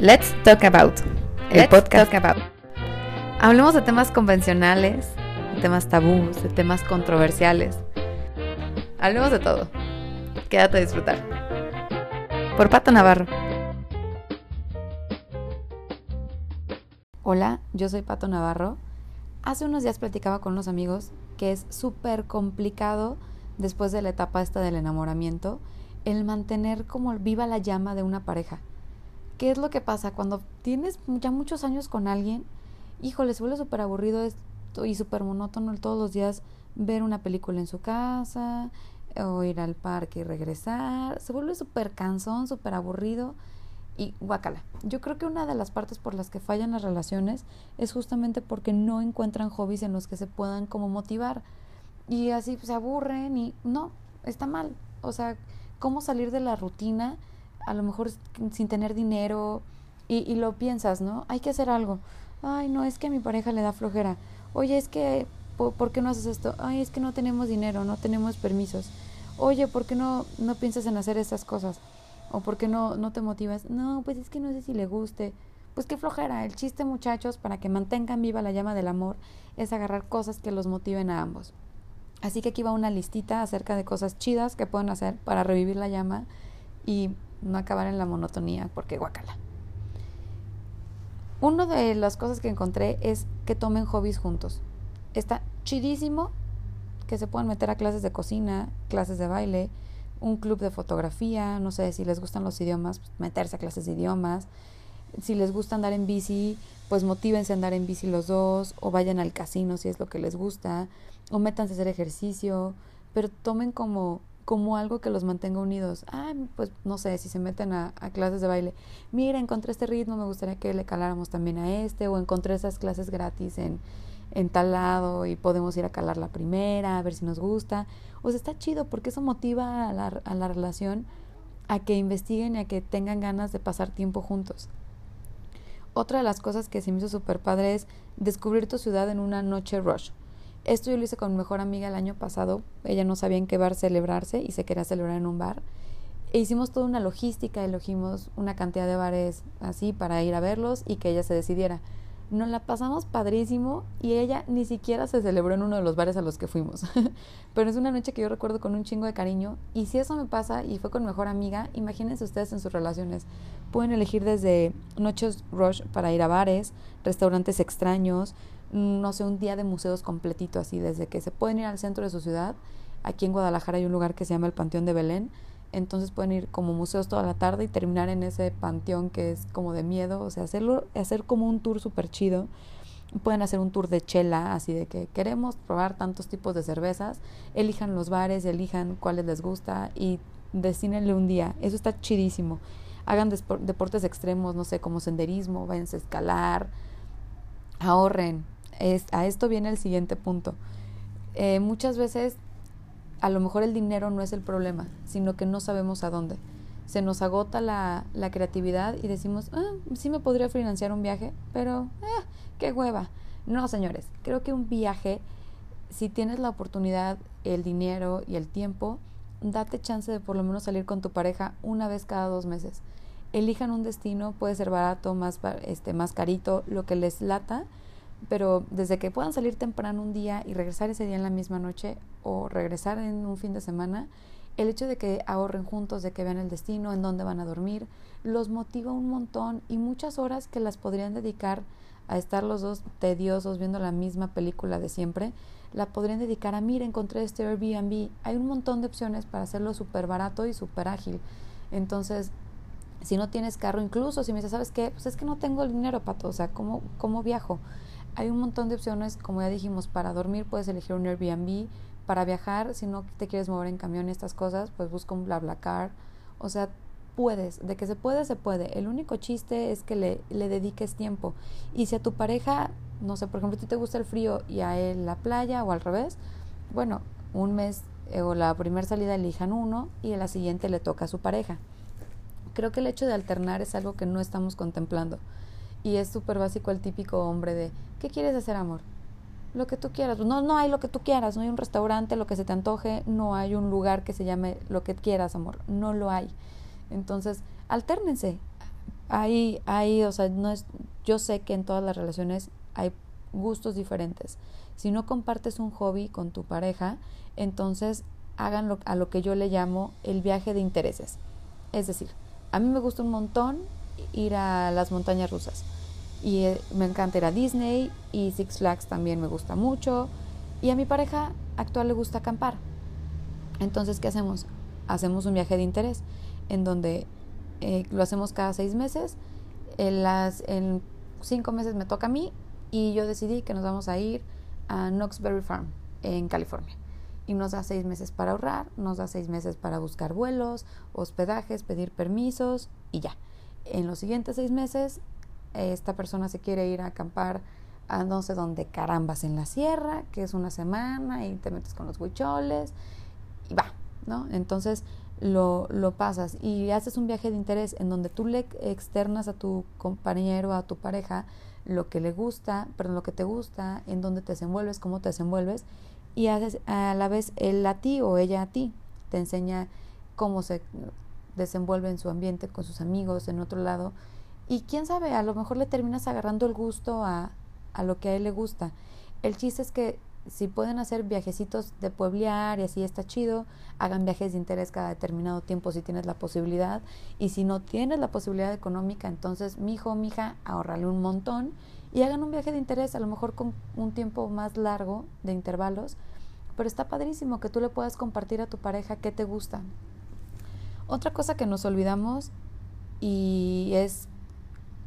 Let's Talk About, el Let's podcast. Talk About. Hablemos de temas convencionales, de temas tabús, de temas controversiales. Hablemos de todo. Quédate a disfrutar. Por Pato Navarro. Hola, yo soy Pato Navarro. Hace unos días platicaba con unos amigos que es súper complicado después de la etapa esta del enamoramiento el mantener como viva la llama de una pareja. ¿Qué es lo que pasa? Cuando tienes ya muchos años con alguien, híjole, se vuelve súper aburrido esto y súper monótono todos los días ver una película en su casa o ir al parque y regresar. Se vuelve súper cansón, súper aburrido y guácala. Yo creo que una de las partes por las que fallan las relaciones es justamente porque no encuentran hobbies en los que se puedan como motivar y así se aburren y no, está mal. O sea, ¿cómo salir de la rutina? A lo mejor sin tener dinero y, lo piensas, ¿no? Hay que hacer algo. Ay, no, es que a mi pareja le da flojera. Oye, es que, ¿por, ¿por, qué no haces esto? Ay, es que no tenemos dinero, no tenemos permisos. Oye, ¿por qué no, no piensas en hacer estas cosas? ¿O por qué no, no te motivas? No, pues es que no sé si le guste. Pues qué flojera. El chiste, muchachos, para que mantengan viva la llama del amor, es agarrar cosas que los motiven a ambos. Así que aquí va una listita acerca de cosas chidas que pueden hacer para revivir la llama y no acabar en la monotonía, porque guacala. Una de las cosas que encontré es que tomen hobbies juntos. Está chidísimo que se puedan meter a clases de cocina, clases de baile, un club de fotografía, no sé si les gustan los idiomas, pues meterse a clases de idiomas. Si les gusta andar en bici, pues motívense a andar en bici los dos, o vayan al casino si es lo que les gusta, o métanse a hacer ejercicio, pero tomen como como algo que los mantenga unidos. Ah, pues no sé, si se meten a, clases de baile, mira, encontré este ritmo, me gustaría que le caláramos también a este, o encontré esas clases gratis en, en tal lado y podemos ir a calar la primera, a ver si nos gusta. O sea, está chido porque eso motiva a la, a la relación a que investiguen y a que tengan ganas de pasar tiempo juntos. Otra de las cosas que se me hizo súper padre es descubrir tu ciudad en una noche rush. Esto yo lo hice con mejor amiga el año pasado. Ella no sabía en qué bar celebrarse y se quería celebrar en un bar. E hicimos toda una logística, elegimos una cantidad de bares así para ir a verlos y que ella se decidiera. Nos la pasamos padrísimo y ella ni siquiera se celebró en uno de los bares a los que fuimos. Pero es una noche que yo recuerdo con un chingo de cariño y si eso me pasa y fue con mejor amiga, imagínense ustedes en sus relaciones. Pueden elegir desde noches rush para ir a bares, restaurantes extraños, no sé, un día de museos completito, así, desde que se pueden ir al centro de su ciudad. Aquí en Guadalajara hay un lugar que se llama el Panteón de Belén. Entonces pueden ir como museos toda la tarde y terminar en ese panteón que es como de miedo. O sea, hacerlo, hacer como un tour súper chido. Pueden hacer un tour de chela, así de que queremos probar tantos tipos de cervezas. Elijan los bares, elijan cuáles les gusta y destínenle un día. Eso está chidísimo. Hagan deportes extremos, no sé, como senderismo, váyanse a escalar. Ahorren, a esto viene el siguiente punto. Eh, muchas veces a lo mejor el dinero no es el problema, sino que no sabemos a dónde. Se nos agota la, la creatividad y decimos, ah, sí me podría financiar un viaje, pero ah, qué hueva. No, señores, creo que un viaje, si tienes la oportunidad, el dinero y el tiempo, date chance de por lo menos salir con tu pareja una vez cada dos meses. Elijan un destino, puede ser barato, más, este, más carito, lo que les lata, pero desde que puedan salir temprano un día y regresar ese día en la misma noche o regresar en un fin de semana, el hecho de que ahorren juntos, de que vean el destino, en dónde van a dormir, los motiva un montón y muchas horas que las podrían dedicar a estar los dos tediosos viendo la misma película de siempre, la podrían dedicar a, mira, encontré este Airbnb. Hay un montón de opciones para hacerlo súper barato y súper ágil. Entonces, si no tienes carro, incluso si me dices, ¿sabes qué? Pues es que no tengo el dinero, Pato, o sea, ¿cómo, cómo viajo? Hay un montón de opciones, como ya dijimos, para dormir puedes elegir un Airbnb, para viajar, si no te quieres mover en camión y estas cosas, pues busca un BlaBlaCar. O sea, puedes, de que se puede, se puede. El único chiste es que le, le dediques tiempo. Y si a tu pareja, no sé, por ejemplo, a ti te gusta el frío y a él la playa o al revés, bueno, un mes eh, o la primera salida elijan uno y a la siguiente le toca a su pareja. Creo que el hecho de alternar es algo que no estamos contemplando. Y es súper básico el típico hombre de, ¿qué quieres hacer, amor? Lo que tú quieras. No, no hay lo que tú quieras, no hay un restaurante, lo que se te antoje, no hay un lugar que se llame lo que quieras, amor. No lo hay. Entonces, altérnense. Ahí, ahí, o sea, no es, yo sé que en todas las relaciones hay gustos diferentes. Si no compartes un hobby con tu pareja, entonces hagan a lo que yo le llamo el viaje de intereses. Es decir, a mí me gusta un montón ir a las montañas rusas y eh, me encanta ir a Disney y Six Flags también me gusta mucho y a mi pareja actual le gusta acampar. Entonces, ¿qué hacemos? Hacemos un viaje de interés en donde eh, lo hacemos cada seis meses. En, en cinco meses me toca a mí y yo decidí que nos vamos a ir a Knoxbury Farm en California. Y nos da seis meses para ahorrar, nos da seis meses para buscar vuelos, hospedajes, pedir permisos y ya. En los siguientes seis meses, esta persona se quiere ir a acampar a no sé dónde carambas en la sierra, que es una semana y te metes con los huicholes y va, ¿no? Entonces lo, lo pasas y haces un viaje de interés en donde tú le externas a tu compañero, a tu pareja, lo que le gusta, perdón, lo que te gusta, en dónde te desenvuelves, cómo te desenvuelves y haces a la vez él a ti o ella a ti. Te enseña cómo se desenvuelve en su ambiente, con sus amigos, en otro lado. Y quién sabe, a lo mejor le terminas agarrando el gusto a, a lo que a él le gusta. El chiste es que si pueden hacer viajecitos de pueblear y así está chido, hagan viajes de interés cada determinado tiempo si tienes la posibilidad. Y si no tienes la posibilidad económica, entonces mi hijo o mi hija, ahorrale un montón y hagan un viaje de interés, a lo mejor con un tiempo más largo de intervalos. Pero está padrísimo que tú le puedas compartir a tu pareja qué te gusta. Otra cosa que nos olvidamos y es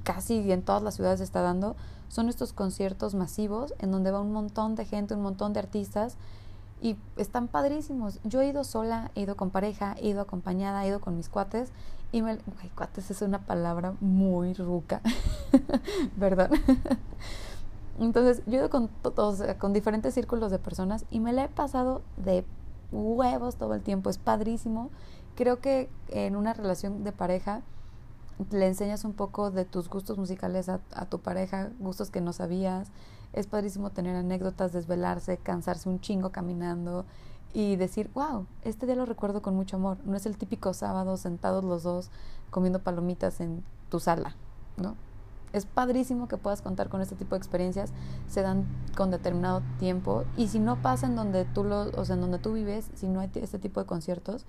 casi en todas las ciudades está dando son estos conciertos masivos en donde va un montón de gente, un montón de artistas y están padrísimos. Yo he ido sola, he ido con pareja, he ido acompañada, he ido con mis cuates y me... cuates es una palabra muy ruca, ¿verdad? Entonces yo he ido con, todos, con diferentes círculos de personas y me la he pasado de huevos todo el tiempo, es padrísimo. Creo que en una relación de pareja le enseñas un poco de tus gustos musicales a, tu pareja, gustos que no sabías. Es padrísimo tener anécdotas, desvelarse, cansarse un chingo caminando y decir, wow, este día lo recuerdo con mucho amor. No es el típico sábado sentados los dos comiendo palomitas en tu sala, ¿no? Es padrísimo que puedas contar con este tipo de experiencias, se dan con determinado tiempo y si no pasa en donde tú lo, o sea, en donde tú vives, si no hay este tipo de conciertos,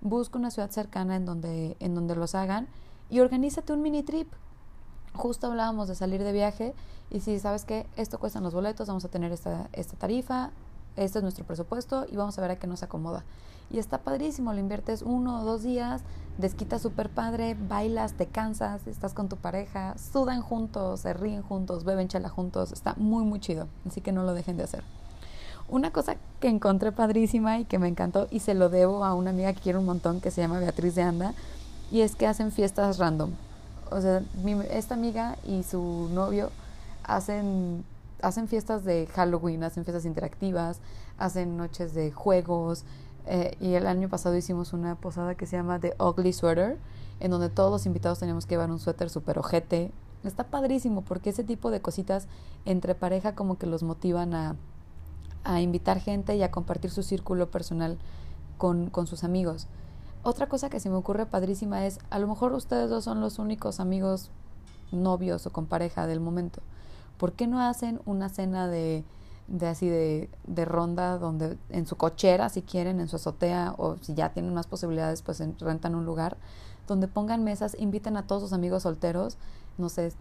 busca una ciudad cercana en donde en donde los hagan y organízate un mini trip. Justo hablábamos de salir de viaje y si sabes que esto cuestan los boletos, vamos a tener esta, esta tarifa, este es nuestro presupuesto y vamos a ver a qué nos acomoda. Y está padrísimo, lo inviertes uno o dos días, desquitas súper padre, bailas, te cansas, estás con tu pareja, sudan juntos, se ríen juntos, beben chela juntos, está muy muy chido, así que no lo dejen de hacer. Una cosa que encontré padrísima y que me encantó y se lo debo a una amiga que quiero un montón que se llama Beatriz de Anda, y es que hacen fiestas random. O sea, esta amiga y su novio hacen, hacen fiestas de Halloween, hacen fiestas interactivas, hacen noches de juegos. Eh, y el año pasado hicimos una posada que se llama The Ugly Sweater, en donde todos los invitados teníamos que llevar un suéter súper ojete. Está padrísimo porque ese tipo de cositas entre pareja como que los motivan a, a invitar gente y a compartir su círculo personal con, con sus amigos. Otra cosa que se me ocurre padrísima es, a lo mejor ustedes dos son los únicos amigos novios o con pareja del momento. ¿Por qué no hacen una cena de, de así de, de, ronda donde en su cochera, si quieren, en su azotea o si ya tienen más posibilidades, pues rentan un lugar donde pongan mesas, inviten a todos sus amigos solteros, no sé,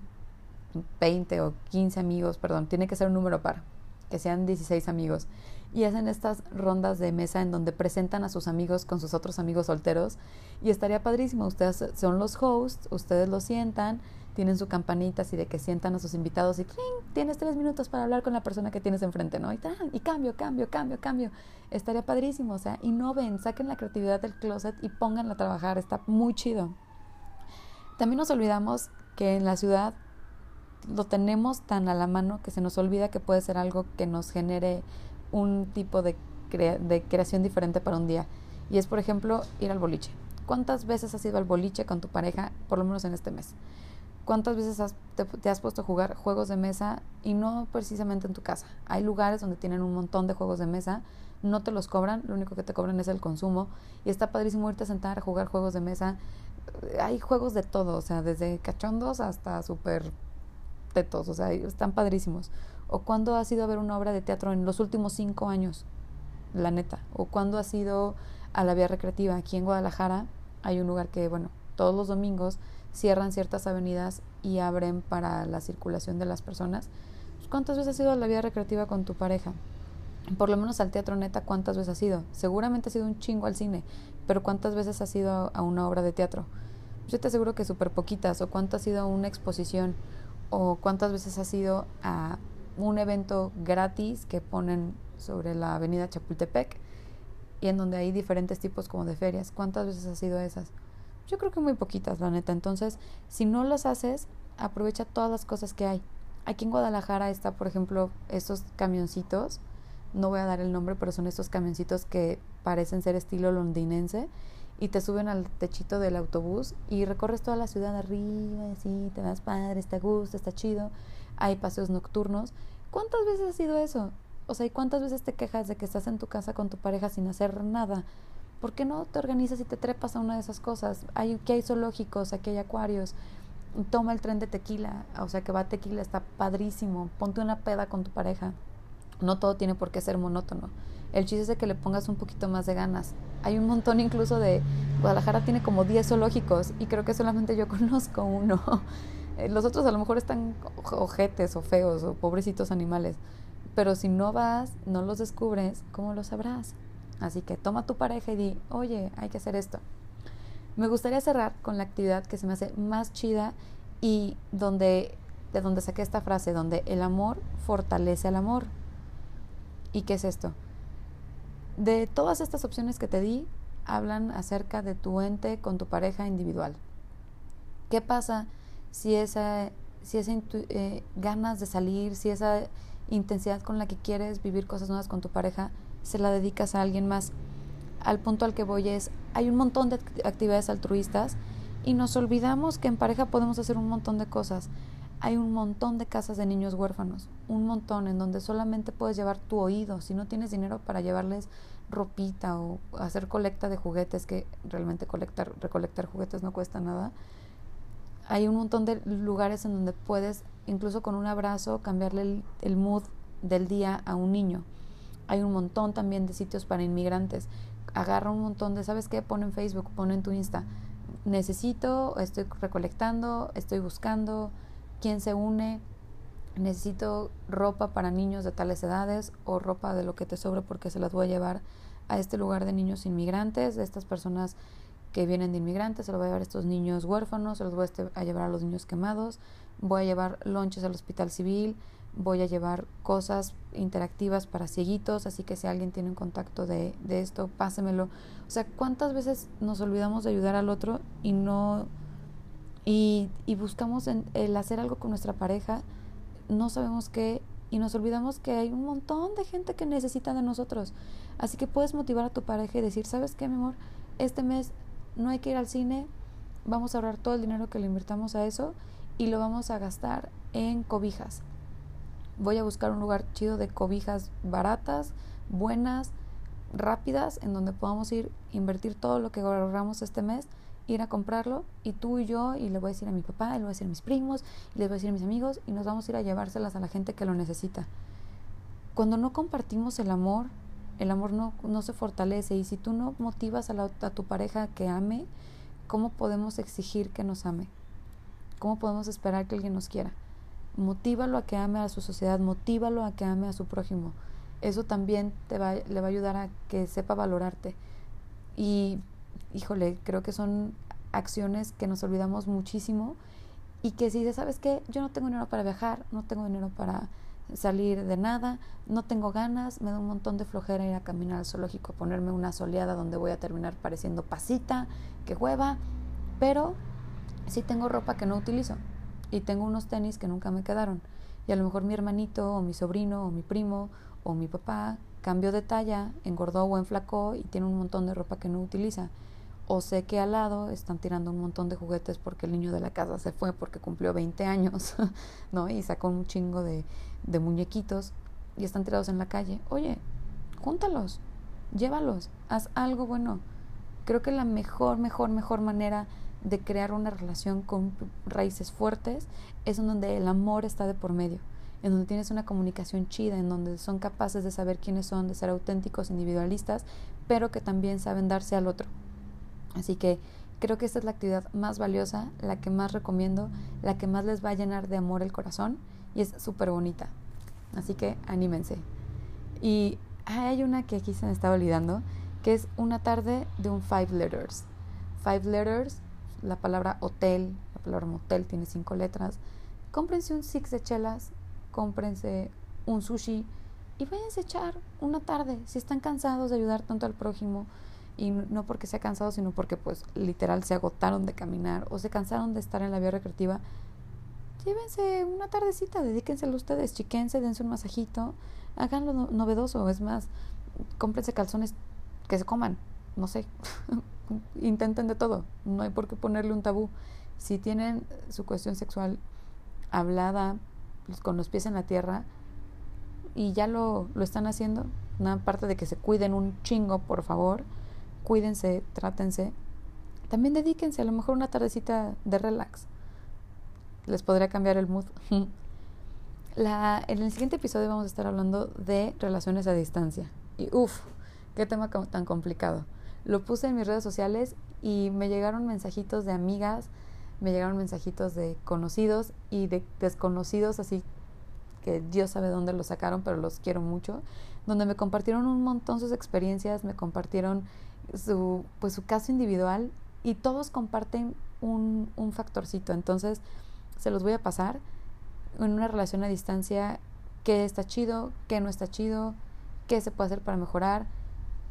20 o 15 amigos, perdón, tiene que ser un número par, que sean 16 amigos y hacen estas rondas de mesa en donde presentan a sus amigos con sus otros amigos solteros y estaría padrísimo. Ustedes son los hosts, ustedes lo sientan, tienen su campanita así de que sientan a sus invitados y tienes tres minutos para hablar con la persona que tienes enfrente, ¿no? Y, y cambio, cambio, cambio, cambio. Estaría padrísimo, o sea, innoven, saquen la creatividad del closet y pónganla a trabajar, está muy chido. También nos olvidamos que en la ciudad lo tenemos tan a la mano que se nos olvida que puede ser algo que nos genere un tipo de creación diferente para un día. Y es, por ejemplo, ir al boliche. ¿Cuántas veces has ido al boliche con tu pareja, por lo menos en este mes? ¿Cuántas veces te, has puesto a jugar juegos de mesa y no precisamente en tu casa? Hay lugares donde tienen un montón de juegos de mesa, no te los cobran, lo único que te cobran es el consumo y está padrísimo irte a sentar a jugar juegos de mesa. hay juegos de todo, o sea, desde cachondos hasta súper tetos, o sea, están padrísimos. O cuándo has ido a ver una obra de teatro en los últimos cinco años, la neta. O cuándo has ido a la vía recreativa. Aquí en Guadalajara hay un lugar que, bueno, todos los domingos cierran ciertas avenidas y abren para la circulación de las personas. Pues, ¿Cuántas veces has ido a la vía recreativa con tu pareja? Por lo menos al teatro neta, ¿cuántas veces has ido? Seguramente has ido un chingo al cine, pero ¿cuántas veces has ido a una obra de teatro? Yo te aseguro que súper poquitas, o cuántas has ido a una exposición, o cuántas veces has ido a un evento gratis que ponen sobre la avenida Chapultepec y en donde hay diferentes tipos como de ferias. ¿Cuántas veces has ido a esas? Yo creo que muy poquitas, la neta. Entonces, si no las haces, aprovecha todas las cosas que hay. Aquí en Guadalajara está, por ejemplo, estos camioncitos. No voy a dar el nombre, pero son estos camioncitos que parecen ser estilo londinense y te suben al techito del autobús y recorres toda la ciudad arriba, así, te vas padre, está gusto, está chido. Hay paseos nocturnos. ¿Cuántas veces ha sido eso? O sea, ¿y cuántas veces te quejas de que estás en tu casa con tu pareja sin hacer nada? ¿Por qué no te organizas y te trepas a una de esas cosas? Hay, que hay zoológicos, aquí hay acuarios. Toma el tren de tequila, o sea que va a tequila, está padrísimo. Ponte una peda con tu pareja. No todo tiene por qué ser monótono. El chiste es de que le pongas un poquito más de ganas. Hay un montón incluso de... Guadalajara tiene como 10 zoológicos y creo que solamente yo conozco uno. Eh, los otros a lo mejor están ojetes o feos o pobrecitos animales. Pero si no vas, no los descubres, ¿cómo lo sabrás? Así que toma tu pareja y di, oye, hay que hacer esto. Me gustaría cerrar con la actividad que se me hace más chida y donde, de donde saqué esta frase, donde el amor fortalece al amor. ¿Y qué es esto? De todas estas opciones que te di, hablan acerca de tu ente con tu pareja individual. ¿Qué pasa si esa, si esa eh, ganas de salir, si esa intensidad con la que quieres vivir cosas nuevas con tu pareja, se la dedicas a alguien más. Al punto al que voy es, hay un montón de actividades altruistas y nos olvidamos que en pareja podemos hacer un montón de cosas. Hay un montón de casas de niños huérfanos, un montón en donde solamente puedes llevar tu oído. Si no tienes dinero para llevarles ropita o hacer colecta de juguetes, que realmente colectar, recolectar juguetes no cuesta nada, hay un montón de lugares en donde puedes, incluso con un abrazo, cambiarle el, el mood del día a un niño. Hay un montón también de sitios para inmigrantes. Agarra un montón de, ¿sabes qué? Pon en Facebook, pon en tu Insta. Necesito, estoy recolectando, estoy buscando quién se une. Necesito ropa para niños de tales edades o ropa de lo que te sobre porque se las voy a llevar a este lugar de niños inmigrantes, de estas personas que vienen de inmigrantes, se los voy a llevar a estos niños huérfanos, se los voy a llevar a los niños quemados, voy a llevar lonches al hospital civil, voy a llevar cosas interactivas para cieguitos, así que si alguien tiene un contacto de, de esto, pásemelo. O sea, ¿cuántas veces nos olvidamos de ayudar al otro y no... y, y buscamos en, el hacer algo con nuestra pareja, no sabemos qué y nos olvidamos que hay un montón de gente que necesita de nosotros. Así que puedes motivar a tu pareja y decir, ¿sabes qué, mi amor? Este mes no hay que ir al cine, vamos a ahorrar todo el dinero que le invirtamos a eso y lo vamos a gastar en cobijas voy a buscar un lugar chido de cobijas baratas, buenas, rápidas, en donde podamos ir, invertir todo lo que ahorramos este mes, ir a comprarlo y tú y yo, y le voy a decir a mi papá, y le voy a decir a mis primos, y le voy a decir a mis amigos, y nos vamos a ir a llevárselas a la gente que lo necesita. Cuando no compartimos el amor, el amor no, no se fortalece y si tú no motivas a, la, a tu pareja que ame, ¿cómo podemos exigir que nos ame? ¿Cómo podemos esperar que alguien nos quiera? Motívalo a que ame a su sociedad, motívalo a que ame a su prójimo. Eso también te va, le va a ayudar a que sepa valorarte. Y, híjole, creo que son acciones que nos olvidamos muchísimo y que si dices, ¿sabes qué? Yo no tengo dinero para viajar, no tengo dinero para salir de nada, no tengo ganas, me da un montón de flojera ir a caminar al zoológico, ponerme una soleada donde voy a terminar pareciendo pasita, que hueva, pero sí tengo ropa que no utilizo y tengo unos tenis que nunca me quedaron. Y a lo mejor mi hermanito o mi sobrino o mi primo o mi papá cambió de talla, engordó o enflacó y tiene un montón de ropa que no utiliza. O sé que al lado están tirando un montón de juguetes porque el niño de la casa se fue porque cumplió 20 años, ¿no? Y sacó un chingo de, de muñequitos y están tirados en la calle. Oye, júntalos, llévalos, haz algo bueno. Creo que la mejor, mejor, mejor manera de crear una relación con raíces fuertes es donde el amor está de por medio, en donde tienes una comunicación chida, en donde son capaces de saber quiénes son, de ser auténticos, individualistas, pero que también saben darse al otro. Así que creo que esta es la actividad más valiosa, la que más recomiendo, la que más les va a llenar de amor el corazón y es súper bonita. Así que anímense. Y hay una que aquí se me estaba olvidando, que es una tarde de un five letters. Five letters, la palabra hotel, la palabra motel tiene cinco letras. Cómprense un six de chelas, cómprense un sushi y váyanse a echar una tarde. Si están cansados de ayudar tanto al prójimo, y no porque sea cansado, sino porque pues literal se agotaron de caminar o se cansaron de estar en la vía recreativa, llévense una tardecita, dedíquenselo ustedes, chiquense, dense un masajito, háganlo novedoso, es más, cómprense calzones que se coman, no sé, intenten de todo, no hay por qué ponerle un tabú. Si tienen su cuestión sexual hablada, pues, con los pies en la tierra, y ya lo, lo están haciendo, una parte de que se cuiden un chingo, por favor, cuídense, trátense. También dedíquense a lo mejor una tardecita de relax. Les podría cambiar el mood. La, en el siguiente episodio vamos a estar hablando de relaciones a distancia. Y uff, qué tema tan complicado. Lo puse en mis redes sociales y me llegaron mensajitos de amigas, me llegaron mensajitos de conocidos y de desconocidos, así que Dios sabe dónde los sacaron, pero los quiero mucho, donde me compartieron un montón sus experiencias, me compartieron su, pues, su caso individual y todos comparten un, un factorcito. Entonces, se los voy a pasar en una relación a distancia, qué está chido, qué no está chido, qué se puede hacer para mejorar,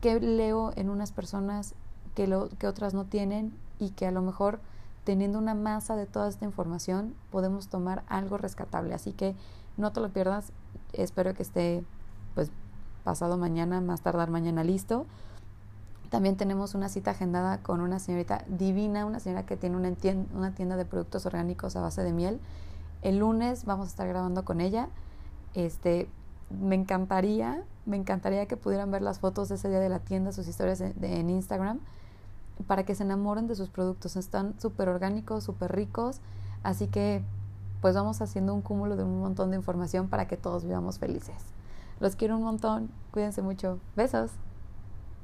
qué leo en unas personas que, lo, que otras no tienen y que a lo mejor teniendo una masa de toda esta información podemos tomar algo rescatable. Así que no te lo pierdas, espero que esté pues pasado mañana, más tardar mañana listo. También tenemos una cita agendada con una señorita divina, una señora que tiene una tienda, una tienda de productos orgánicos a base de miel el lunes vamos a estar grabando con ella. Este, me encantaría, me encantaría que pudieran ver las fotos de ese día de la tienda, sus historias en Instagram, para que se enamoren de sus productos. Están súper orgánicos, súper ricos, así que pues vamos haciendo un cúmulo de un montón de información para que todos vivamos felices. Los quiero un montón, cuídense mucho. Besos.